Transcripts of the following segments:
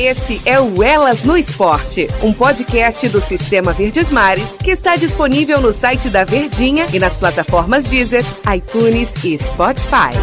Esse é o Elas no Esporte, um podcast do Sistema Verdes Mares que está disponível no site da Verdinha e nas plataformas Deezer, iTunes e Spotify.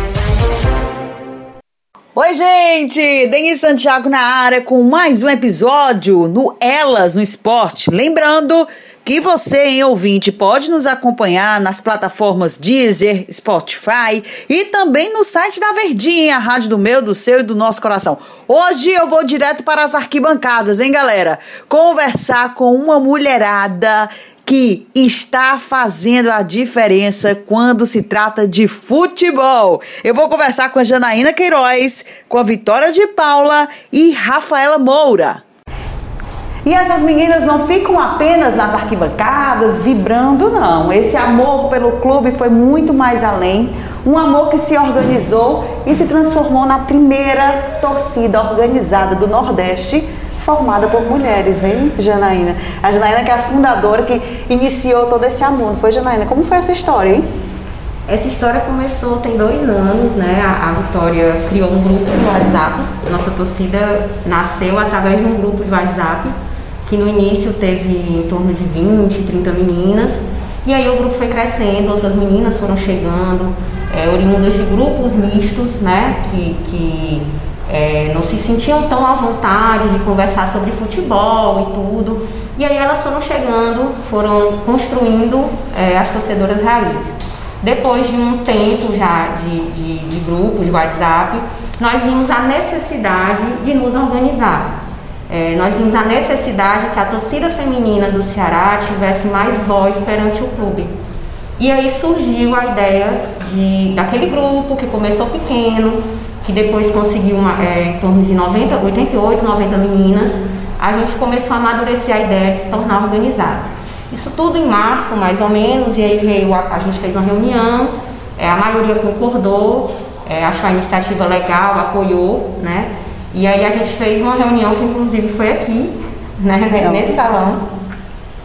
Oi, gente! Denis Santiago na área com mais um episódio no Elas no Esporte. Lembrando que você, em ouvinte, pode nos acompanhar nas plataformas Deezer, Spotify e também no site da Verdinha, a rádio do meu, do seu e do nosso coração. Hoje eu vou direto para as arquibancadas, hein, galera? Conversar com uma mulherada que está fazendo a diferença quando se trata de futebol. Eu vou conversar com a Janaína Queiroz, com a Vitória de Paula e Rafaela Moura. E essas meninas não ficam apenas nas arquibancadas, vibrando, não. Esse amor pelo clube foi muito mais além. Um amor que se organizou e se transformou na primeira torcida organizada do Nordeste, formada por mulheres, hein, Janaína? A Janaína que é a fundadora que iniciou todo esse amor, não foi, Janaína? Como foi essa história, hein? Essa história começou tem dois anos, né? A, a Vitória criou um grupo de WhatsApp. Nossa torcida nasceu através de um grupo de WhatsApp que no início teve em torno de 20, 30 meninas, e aí o grupo foi crescendo, outras meninas foram chegando, é, oriundas de grupos mistos, né, que, que é, não se sentiam tão à vontade de conversar sobre futebol e tudo, e aí elas foram chegando, foram construindo é, as torcedoras raízes. Depois de um tempo já de, de, de grupo, de WhatsApp, nós vimos a necessidade de nos organizar. É, nós vimos a necessidade que a torcida feminina do Ceará tivesse mais voz perante o clube. E aí surgiu a ideia de, daquele grupo que começou pequeno, que depois conseguiu uma, é, em torno de 90, 88, 90 meninas, a gente começou a amadurecer a ideia de se tornar organizada. Isso tudo em março, mais ou menos, e aí veio, a, a gente fez uma reunião, é, a maioria concordou, é, achou a iniciativa legal, apoiou, né? E aí a gente fez uma reunião que inclusive foi aqui, né, nesse salão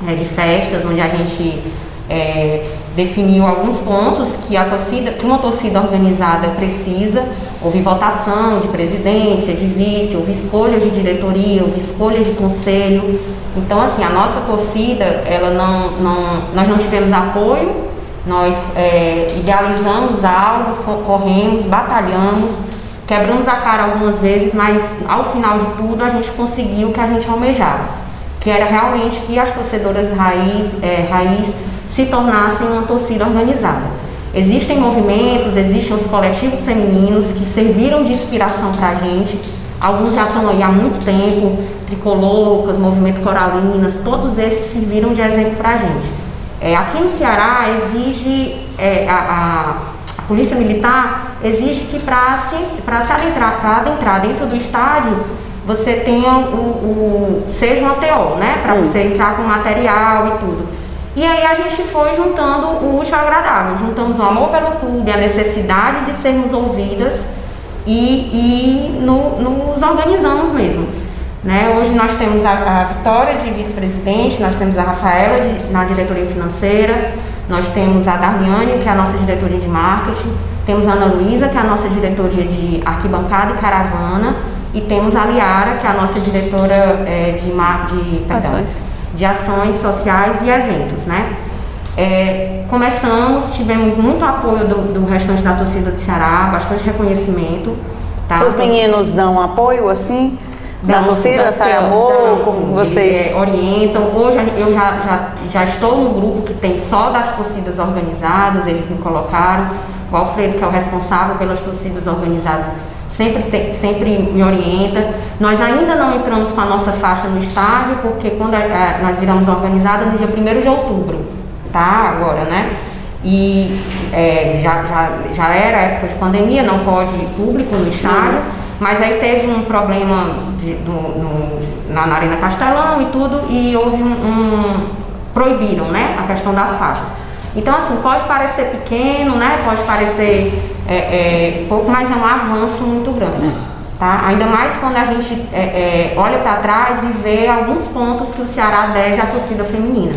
né, de festas, onde a gente é, definiu alguns pontos que a torcida, que uma torcida organizada precisa. Houve votação de presidência, de vice, houve escolha de diretoria, houve escolha de conselho. Então, assim, a nossa torcida, ela não, não nós não tivemos apoio, nós é, idealizamos algo, corremos, batalhamos Quebramos a cara algumas vezes, mas ao final de tudo a gente conseguiu o que a gente almejava, que era realmente que as torcedoras raiz, é, raiz se tornassem uma torcida organizada. Existem movimentos, existem os coletivos femininos que serviram de inspiração para a gente. Alguns já estão aí há muito tempo, Tricolocas, Movimento Coralinas, todos esses serviram de exemplo para a gente. É, aqui no Ceará exige é, a, a Polícia Militar exige que para se, se adentrar, adentrar dentro do estádio, você tenha o, o seja uma TO, né? Para hum. você entrar com material e tudo. E aí a gente foi juntando o útil ao agradável, juntamos o amor pelo clube, a necessidade de sermos ouvidas e, e no, nos organizamos mesmo. Né? Hoje nós temos a, a Vitória de vice-presidente, nós temos a Rafaela de, na diretoria financeira, nós temos a Darliane, que é a nossa diretoria de marketing, temos a Ana Luísa, que é a nossa diretoria de arquibancada e caravana, e temos a Liara, que é a nossa diretora é, de, de, perdão, ações. de ações sociais e eventos, né? É, começamos, tivemos muito apoio do, do, restante da torcida do Ceará, bastante reconhecimento. Tá? Os meninos dão apoio assim? Da torcida sai amor, como vocês é, orientam. Hoje eu já, já, já estou no grupo que tem só das torcidas organizadas, eles me colocaram. O Alfredo, que é o responsável pelas torcidas organizadas, sempre, te, sempre me orienta. Nós ainda não entramos com a nossa faixa no estádio, porque quando a, a, nós viramos organizada no dia 1 de outubro, tá? Agora, né? E é, já, já, já era época de pandemia, não pode público no estádio. Mas aí teve um problema de, do, no, na, na Arena Castelão e tudo, e houve um, um, proibiram, né, a questão das faixas. Então, assim, pode parecer pequeno, né, pode parecer é, é, pouco, mas é um avanço muito grande. Tá? Ainda mais quando a gente é, é olha para trás e vê alguns pontos que o Ceará deve à torcida feminina.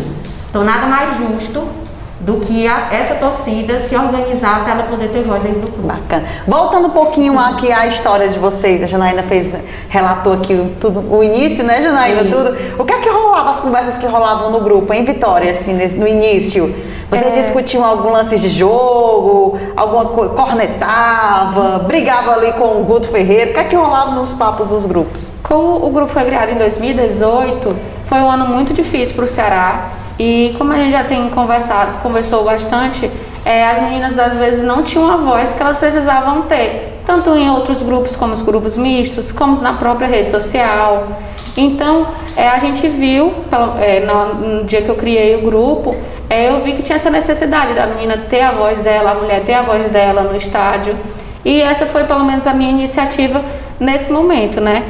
Então, nada mais justo do que a, essa torcida se organizar para ela poder ter voz dentro do clube. Bacana. Voltando um pouquinho aqui à história de vocês, a Janaína fez, relatou aqui tudo, o início, né, Janaína? Sim. Tudo. O que é que rolava, as conversas que rolavam no grupo, em Vitória, assim, no início? Você é... discutiu algum lance de jogo, alguma coisa, cornetava, brigava ali com o Guto Ferreira? O que é que rolava nos papos dos grupos? Como o grupo foi criado em 2018, foi um ano muito difícil para o Ceará e como a gente já tem conversado, conversou bastante, é, as meninas às vezes não tinham a voz que elas precisavam ter, tanto em outros grupos como os grupos mistos, como na própria rede social. Então, é, a gente viu, é, no, no, dia que eu criei o grupo, é, eu vi que tinha essa necessidade da menina ter a voz dela, a mulher ter a voz dela no estádio. E essa foi pelo menos a minha iniciativa nesse momento, né?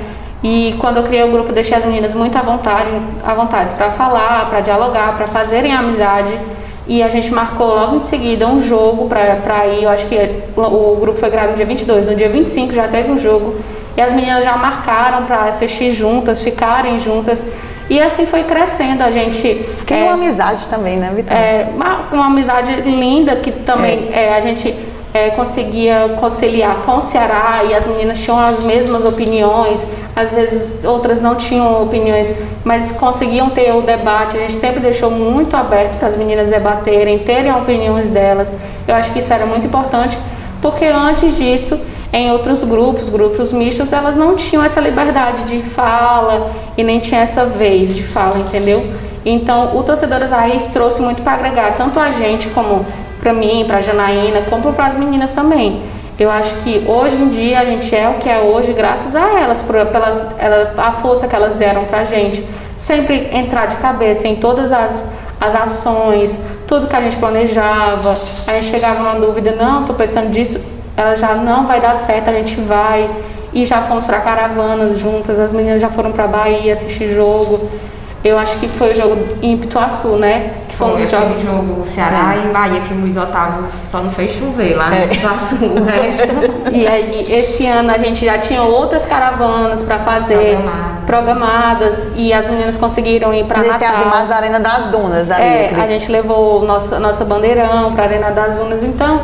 E quando eu criei o grupo, deixei as meninas muito à vontade, à vontade para falar, para dialogar, para fazerem amizade. E a gente marcou logo em seguida um jogo para ir. Eu acho que o grupo foi criado no dia 22, no dia 25 já teve um jogo. E as meninas já marcaram para assistir juntas, ficarem juntas. E assim foi crescendo, a gente... Tem é, uma amizade também, né, Vitória? É, uma, uma amizade linda que também é. É, a gente é, conseguia conciliar com o Ceará e as meninas tinham as mesmas opiniões, às vezes outras não tinham opiniões, mas conseguiam ter o debate. A gente sempre deixou muito aberto para as meninas debaterem, terem opiniões delas. Eu acho que isso era muito importante, porque antes disso, em outros grupos, grupos mistos, elas não tinham essa liberdade de fala e nem tinha essa vez de fala, entendeu? Então, o Torcedoras Raiz trouxe muito para agregar tanto a gente como para mim, para Janaína, como para as meninas também. Eu acho que hoje em dia a gente é o que é hoje graças a elas, por, pelas, ela, a força que elas deram para a gente. Sempre entrar de cabeça em todas as, as ações, tudo que a gente planejava. A gente chegava numa dúvida, não, estou pensando disso, ela já não vai dar certo, a gente vai. E já fomos para caravanas juntas, as meninas já foram para Bahia assistir jogo. Eu acho que foi o jogo em Pituaçu, né? Que foi, foi um jogo. jogo Ceará é. e Bahia, que o Luiz Otávio só não fez chover lá é. no Pituaçu, o resto. E aí, esse ano a gente já tinha outras caravanas para fazer, programadas. programadas. e as meninas conseguiram ir para Natal. A gente tem as imagens da Arena das Dunas ali. É, aquele... a gente levou o nosso, nosso bandeirão para a Arena das Dunas, então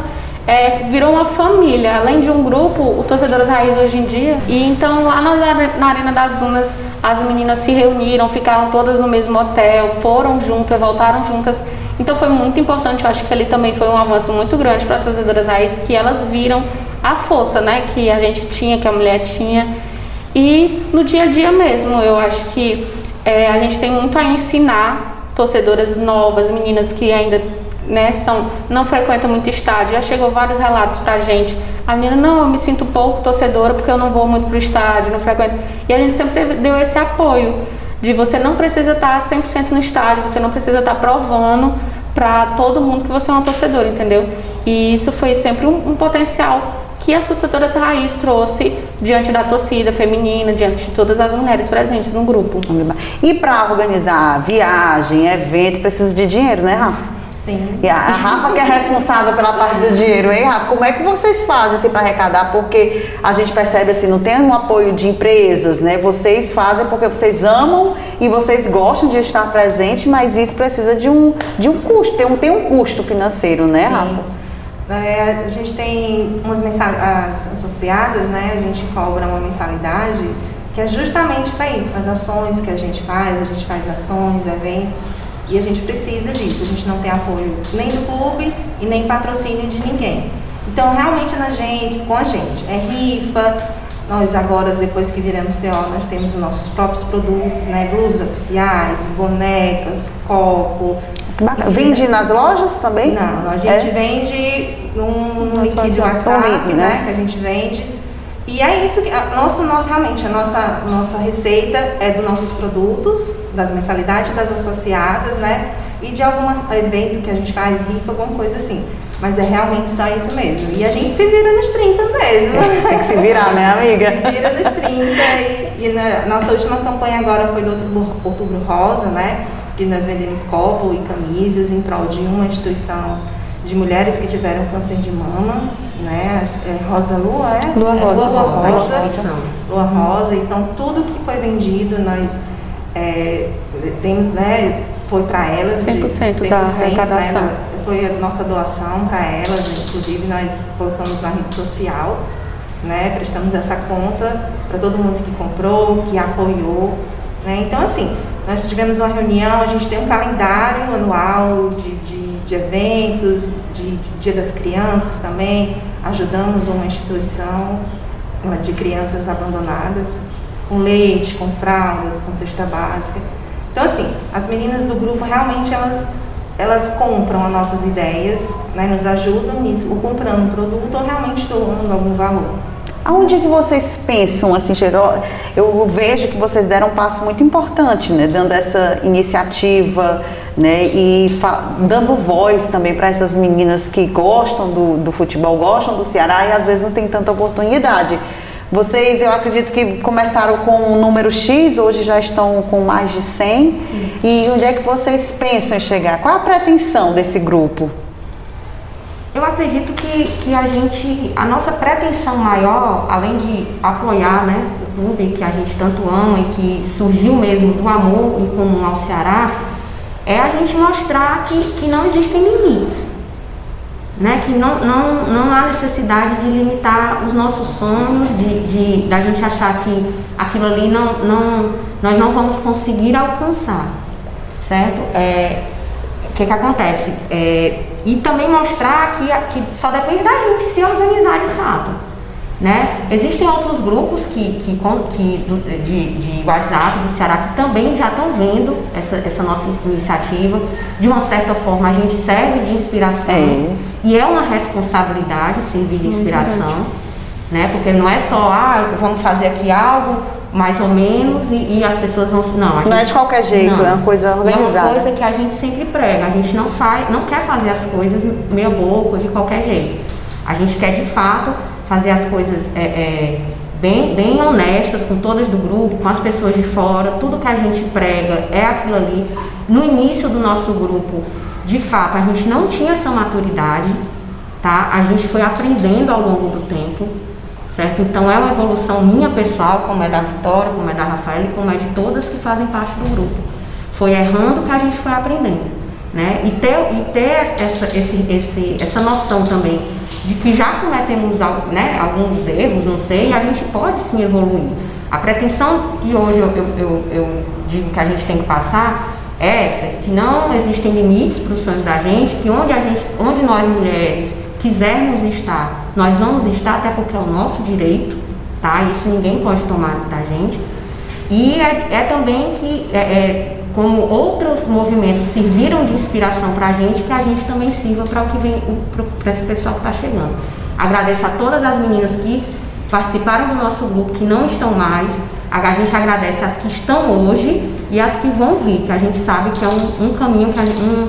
é, virou uma família, além de um grupo, o Torcedores Raiz hoje em dia. E então lá na, na Arena das Dunas as meninas se reuniram, ficaram todas no mesmo hotel, foram juntas, voltaram juntas. Então foi muito importante, eu acho que ali também foi um avanço muito grande para as torcedoras raiz, que elas viram a força, né, que a gente tinha, que a mulher tinha. E no dia a dia mesmo, eu acho que é, a gente tem muito a ensinar torcedoras novas, meninas que ainda né, são, não frequentam muito estádio. Já chegou vários relatos pra gente. A menina, não, eu me sinto pouco torcedora porque eu não vou muito pro estádio, não frequento. E a gente sempre deu esse apoio de você não precisa estar 100% no estádio, você não precisa estar provando para todo mundo que você é uma torcedora, entendeu? E isso foi sempre um, um potencial que a torcedoras raiz trouxe diante da torcida feminina, diante de todas as mulheres presentes no grupo. E para organizar viagem, evento, precisa de dinheiro, né, Rafa? Sim. E a, a Rafa que é responsável pela parte do dinheiro, hein, Rafa? Como é que vocês fazem assim, para arrecadar? Porque a gente percebe assim, não tem um apoio de empresas, né? Vocês fazem porque vocês amam e vocês gostam de estar presente, mas isso precisa de um, de um custo, tem um, tem um custo financeiro, né, Sim. Rafa? É, a gente tem umas mensalidades associadas, né? A gente cobra uma mensalidade que é justamente para isso, para as ações que a gente faz, a gente faz ações, eventos e a gente precisa disso, a gente não tem apoio nem do clube e nem patrocínio de ninguém. Então, realmente na gente, com a gente, é rifa, nós agora, depois que viramos TO, nós temos os nossos próprios produtos, né? Blusas oficiais, bonecas, copo. Vende nas lojas também? Não, a gente é? vende num link de WhatsApp, link, né? né? Que a gente vende e é isso que a nossa, nossa realmente a nossa nossa receita é dos nossos produtos, das mensalidades das associadas, né? E de algum evento que a gente faz, rifa, alguma coisa assim. Mas é realmente só isso mesmo. E a gente se vira nos 30 mesmo. Tem que se virar, né, amiga? se vira nos 30. E, e na nossa última campanha agora foi do Outubro, Outubro Rosa, né? Que nós vendemos copo e camisas em prol de uma instituição de mulheres que tiveram câncer de mama, né? É Rosa Lua, é? Lua Rosa. Lua Rosa. Lua Rosa. Lua Rosa. Então, tudo que foi vendido, nós é, temos, né? Foi para elas. 100% de, 100% da arrecadação. Né, foi a nossa doação para elas, inclusive nós colocamos na rede social, né? Prestamos essa conta para todo mundo que comprou, que apoiou, né? Então assim, nós tivemos uma reunião, a gente tem um calendário anual de, de, de eventos, de, de Dia das Crianças também, ajudamos uma instituição de crianças abandonadas, com leite, com fraldas, com cesta básica. Então assim, as meninas do grupo realmente elas elas compram as nossas ideias, né, nos ajudam nisso, ou comprando produto ou realmente doando algum valor. Aonde que vocês pensam assim chegar? Eu vejo que vocês deram um passo muito importante, né, dando essa iniciativa, né, e dando voz também para essas meninas que gostam do, do futebol, gostam do Ceará e às vezes não tem tanta oportunidade. Vocês, eu acredito que começaram com um número X, hoje já estão com mais de 100. Isso. E onde é que vocês pensam em chegar? Qual a pretensão desse grupo? Eu acredito que, que a gente, a nossa pretensão maior, além de apoiar né, o clube que a gente tanto ama e que surgiu mesmo do amor em comum ao Ceará, é a gente mostrar que, que não existem limites né, que não, não, não há necessidade de limitar os nossos sonhos, de, de da gente achar que aquilo ali não, não, nós não vamos conseguir alcançar, certo? É, o que, que acontece? É, e também mostrar que, que só depende da gente se organizar de fato. Né? Existem outros grupos que, que, que de, de WhatsApp do Ceará que também já estão vendo essa, essa nossa iniciativa. De uma certa forma, a gente serve de inspiração é. e é uma responsabilidade servir de inspiração, né? porque não é só, ah, vamos fazer aqui algo mais ou menos e, e as pessoas vão. Não, não é de qualquer jeito, não, é uma coisa organizada. É uma coisa que a gente sempre prega. A gente não faz, não quer fazer as coisas meia boca de qualquer jeito. A gente quer de fato fazer as coisas é, é, bem, bem honestas com todas do grupo, com as pessoas de fora, tudo que a gente prega é aquilo ali. No início do nosso grupo, de fato, a gente não tinha essa maturidade, tá? A gente foi aprendendo ao longo do tempo, certo? Então é uma evolução minha pessoal, como é da Vitória, como é da Rafaela e como é de todas que fazem parte do grupo. Foi errando que a gente foi aprendendo, né? E ter, e ter essa, esse, esse, essa noção também de que já cometemos né, alguns erros, não sei, e a gente pode sim evoluir. A pretensão que hoje eu, eu, eu, eu digo que a gente tem que passar é essa, que não existem limites para os sonhos da gente, que onde, a gente, onde nós mulheres quisermos estar, nós vamos estar, até porque é o nosso direito, tá? Isso ninguém pode tomar da gente. E é, é também que é, é, como outros movimentos serviram de inspiração para a gente, que a gente também sirva para o que vem para esse pessoal que está chegando. Agradeço a todas as meninas que participaram do nosso grupo, que não estão mais. A gente agradece as que estão hoje e as que vão vir, que a gente sabe que é um, um caminho, que gente, um,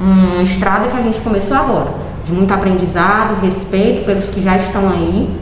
uma estrada que a gente começou agora. De muito aprendizado, respeito pelos que já estão aí,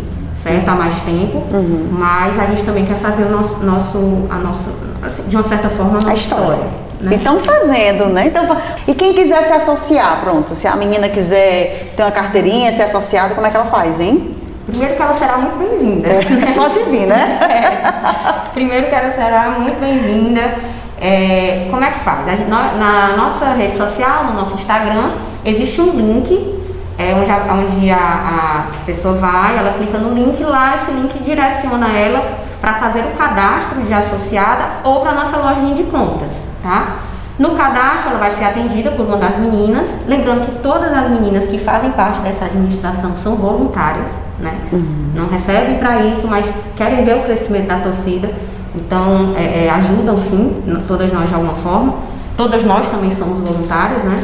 certo? Há mais tempo. Uhum. Mas a gente também quer fazer o nosso, nosso, a nossa, assim, de uma certa forma, a, a história. Né? E estão fazendo, né? Então, e quem quiser se associar, pronto, se a menina quiser ter uma carteirinha, ser associada, como é que ela faz, hein? Primeiro que ela será muito bem-vinda. É, pode vir, né? É. Primeiro que ela será muito bem-vinda. É, como é que faz? Gente, na nossa rede social, no nosso Instagram, existe um link é, onde, a, onde a, a pessoa vai, ela clica no link lá, esse link direciona ela para fazer o cadastro de associada ou para nossa lojinha de contas, tá? No cadastro, ela vai ser atendida por uma das meninas. Lembrando que todas as meninas que fazem parte dessa administração são voluntárias, né? Uhum. Não recebem para isso, mas querem ver o crescimento da torcida. Então, é, é, ajudam sim, todas nós de alguma forma. Todas nós também somos voluntárias, né?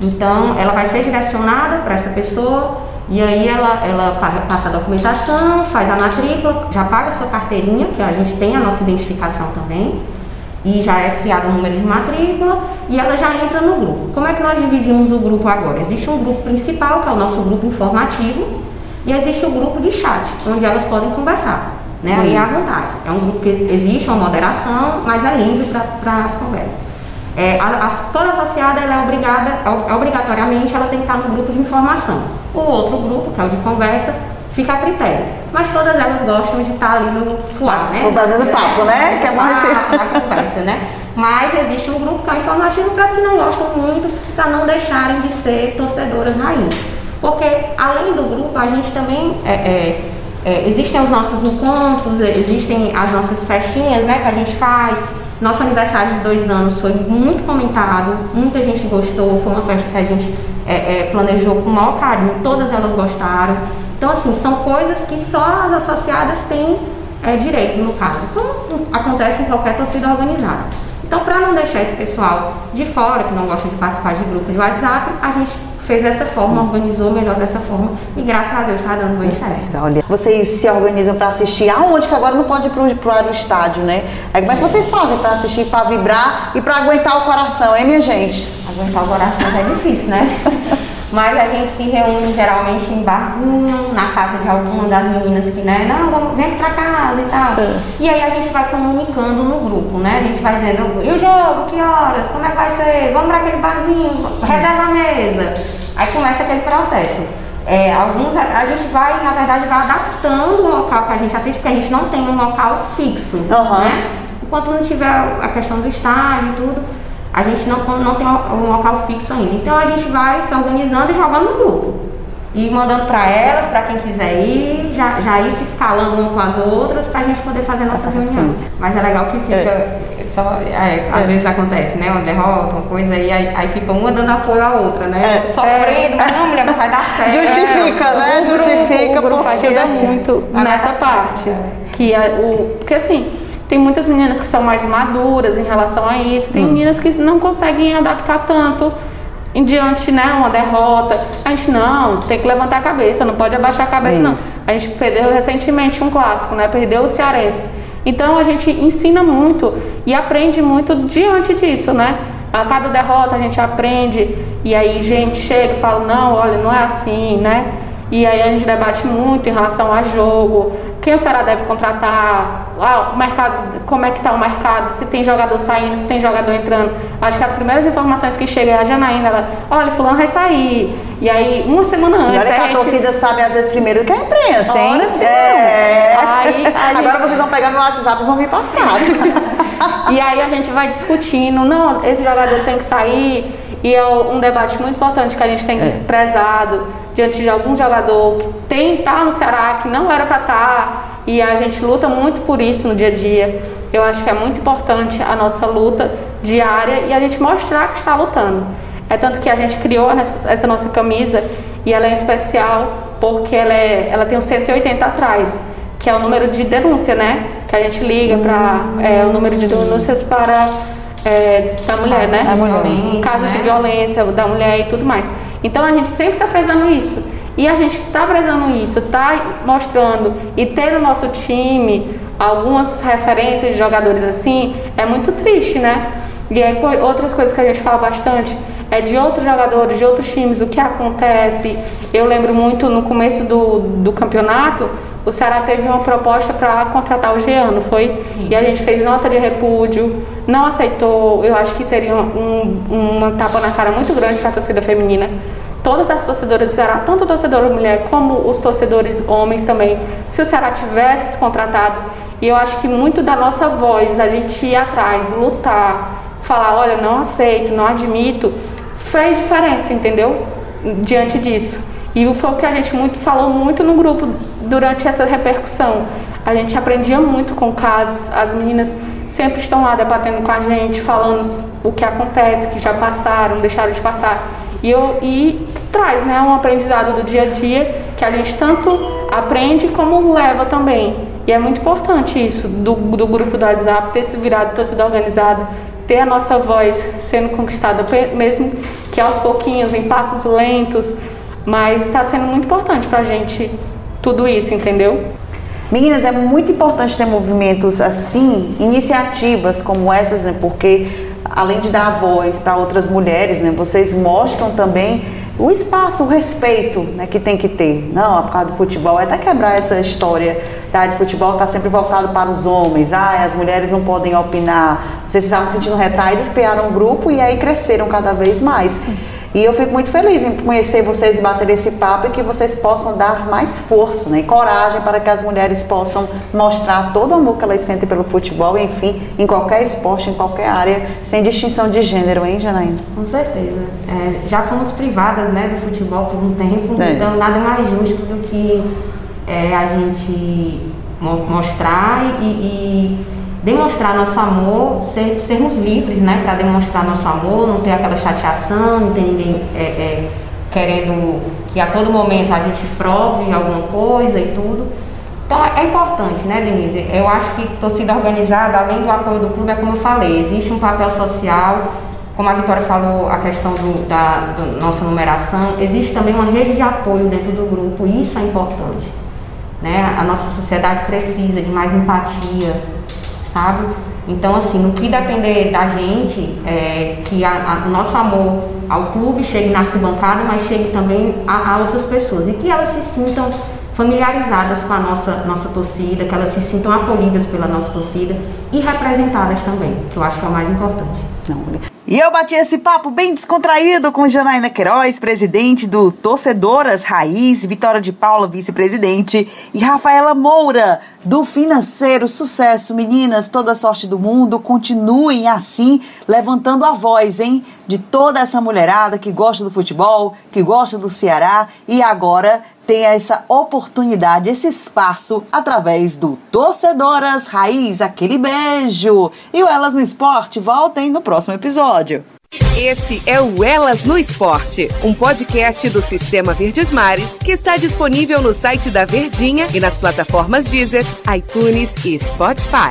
Então, ela vai ser direcionada para essa pessoa e aí ela, ela passa a documentação, faz a matrícula, já paga a sua carteirinha, que a gente tem a nossa identificação também, e já é criado um número de matrícula, e ela já entra no grupo. Como é que nós dividimos o grupo agora? Existe um grupo principal, que é o nosso grupo informativo, e existe o grupo de chat, onde elas podem conversar. Né? Aí é à vontade. É um grupo que existe uma moderação, mas é livre para as conversas. É, a, a, toda associada ela é obrigada, é, obrigatoriamente ela tem que estar no grupo de informação. O outro grupo, que é o de conversa, fica a critério. mas todas elas gostam de estar ali no fuar, né? Fazendo papo, né? Que é mais na conversa, né? Mas existe um grupo que é informativo para as que não gostam muito, para não deixarem de ser torcedoras rainhas. Porque além do grupo, a gente também é, é, é, existem os nossos encontros, existem as nossas festinhas né, que a gente faz. Nosso aniversário de dois anos foi muito comentado, muita gente gostou, foi uma festa que a gente é, é, planejou com o maior carinho, todas elas gostaram. Então, assim, são coisas que só as associadas têm é, direito, no caso. Então, acontece em qualquer torcida organizada. Então, para não deixar esse pessoal de fora, que não gosta de participar de grupo de WhatsApp, a gente fez dessa forma, organizou melhor dessa forma e graças a Deus está dando bem certo. Olha, vocês se organizam para assistir aonde que agora não pode ir para o estádio, né? Aí como é que vocês fazem para assistir, para vibrar e para aguentar o coração, hein, minha gente? Aguentar o coração é difícil, né? Mas a gente se reúne geralmente em barzinho, na casa de alguma das meninas que, né, não, vamos, vem aqui pra casa e tal. É. E aí a gente vai comunicando no grupo, né? A gente vai dizendo, e o jogo, que horas? Como é que vai ser? Vamos pra aquele barzinho, reserva a mesa. Aí começa aquele processo. É, alguns a, gente vai, na verdade, vai adaptando o local que a gente assiste, porque a gente não tem um local fixo, uhum. né? Enquanto não tiver a questão do estádio e tudo, a gente não, não tem um local fixo ainda. Então a gente vai se organizando e jogando no grupo. E mandando para elas, para quem quiser ir, já, já ir se escalando uma com as outras para a gente poder fazer a nossa ah, reunião. Mas é legal que fica. É. Só, é, às é. vezes acontece, né? Uma derrota, uma coisa, e aí, aí fica uma dando apoio à outra, né? É. Sofrendo, mas não, mulher, vai dar certo. Justifica, né? O Justifica. O grupo porque... ajuda muito nessa parte. Que é o, porque assim, tem muitas meninas que são mais maduras em relação a isso, tem hum. meninas que não conseguem adaptar tanto em diante, né, uma derrota. A gente não, tem que levantar a cabeça, não pode abaixar a cabeça isso. não. A gente perdeu recentemente um clássico, né? Perdeu o Cearense. Então a gente ensina muito e aprende muito diante disso, né? A cada derrota a gente aprende e aí gente chega e fala, não, olha, não é assim, né? E aí a gente debate muito em relação a jogo, quem o Ceará deve contratar, ah, o mercado, como é que está o mercado, se tem jogador saindo, se tem jogador entrando. Acho que as primeiras informações que chegam é a Janaína, ela, olha, fulano vai sair. E aí, uma semana antes. E olha que a, gente... torcida sabe às vezes primeiro que a imprensa, hein? Ora, sim, é. Aí, Agora gente... vocês vão pegar meu WhatsApp e vão me passar. e aí a gente vai discutindo, não, esse jogador tem que sair. E é um debate muito importante que a gente tem é. prezado diante de algum jogador que tem estar no Ceará, que não era para estar, tá, e a gente luta muito por isso no dia a dia. Eu acho que é muito importante a nossa luta diária e a gente mostrar que está lutando. É tanto que a gente criou essa, essa nossa camisa e ela é especial porque ela, é, ela tem um 180 atrás, que é o número de denúncia, né? Que a gente liga para é, o número de denúncias para é, da mulher, né? Da mulher. Casos né? de violência da mulher e tudo mais. Então a gente sempre está prezando isso. E a gente está prezando isso, está mostrando e ter no nosso time algumas referências de jogadores assim, é muito triste, né? E aí, outras coisas que a gente fala bastante é de outros jogadores, de outros times, o que acontece. Eu lembro muito no começo do, do campeonato, o Ceará teve uma proposta para contratar o Geano, foi? Isso. E a gente fez nota de repúdio, não aceitou. Eu acho que seria um, uma tapa na cara muito grande para a torcida feminina. Todas as torcedoras do Ceará, tanto a torcedora mulher como os torcedores homens também, se o Ceará tivesse contratado, e eu acho que muito da nossa voz, a gente ir atrás, lutar, falar, olha, não aceito, não admito, fez diferença, entendeu? Diante disso. E foi o que a gente muito falou muito no grupo durante essa repercussão. A gente aprendia muito com casos, as meninas sempre estão lá debatendo com a gente, falando o que acontece, que já passaram, deixaram de passar. E, eu, e traz né, um aprendizado do dia a dia que a gente tanto aprende como leva também. E é muito importante isso, do, do grupo do WhatsApp ter se virado torcida organizada, ter a nossa voz sendo conquistada, mesmo que aos pouquinhos, em passos lentos, mas está sendo muito importante para a gente tudo isso, entendeu? Meninas, é muito importante ter movimentos assim, iniciativas como essas, né? Porque além de dar voz para outras mulheres, né? Vocês mostram também o espaço, o respeito né, que tem que ter. Não, por causa do futebol, é até quebrar essa história tá, de futebol está sempre voltado para os homens. Ah, as mulheres não podem opinar. Vocês estavam se sentindo retraídas, criaram um grupo e aí cresceram cada vez mais. E eu fico muito feliz em conhecer vocês e bater esse papo e que vocês possam dar mais força né, e coragem para que as mulheres possam mostrar todo o amor que elas sentem pelo futebol, enfim, em qualquer esporte, em qualquer área, sem distinção de gênero, hein, Janaína? Com certeza. É, já fomos privadas né, do futebol por um tempo, é. então nada mais justo do que é, a gente mostrar e, e demonstrar nosso amor, ser, sermos livres, né, para demonstrar nosso amor, não ter aquela chateação, não ter ninguém é, é, querendo que a todo momento a gente prove alguma coisa e tudo. Então é, é importante, né, Denise? Eu acho que torcida organizada, além do apoio do clube, é como eu falei, existe um papel social, como a Vitória falou, a questão do, da do nossa numeração, existe também uma rede de apoio dentro do grupo, isso é importante. Né? A nossa sociedade precisa de mais empatia, sabe? Então, assim, no que depender da gente, é, que o nosso amor ao clube chegue na arquibancada, mas chegue também a, a, outras pessoas e que elas se sintam familiarizadas com a nossa, nossa torcida, que elas se sintam acolhidas pela nossa torcida e representadas também, que eu acho que é o mais importante. Não, e eu bati esse papo bem descontraído com Janaína Queiroz, presidente do Torcedoras Raiz, Vitória de Paula, vice-presidente, e Rafaela Moura, do Financeiro. Sucesso, meninas, toda sorte do mundo. Continuem assim, levantando a voz, hein, de toda essa mulherada que gosta do futebol, que gosta do Ceará e agora tem essa oportunidade, esse espaço através do Torcedoras Raiz. Aquele beijo! E o Elas no Esporte voltem no próximo episódio. Esse é o Elas no Esporte, um podcast do Sistema Verdes Mares que está disponível no site da Verdinha e nas plataformas Deezer, iTunes e Spotify.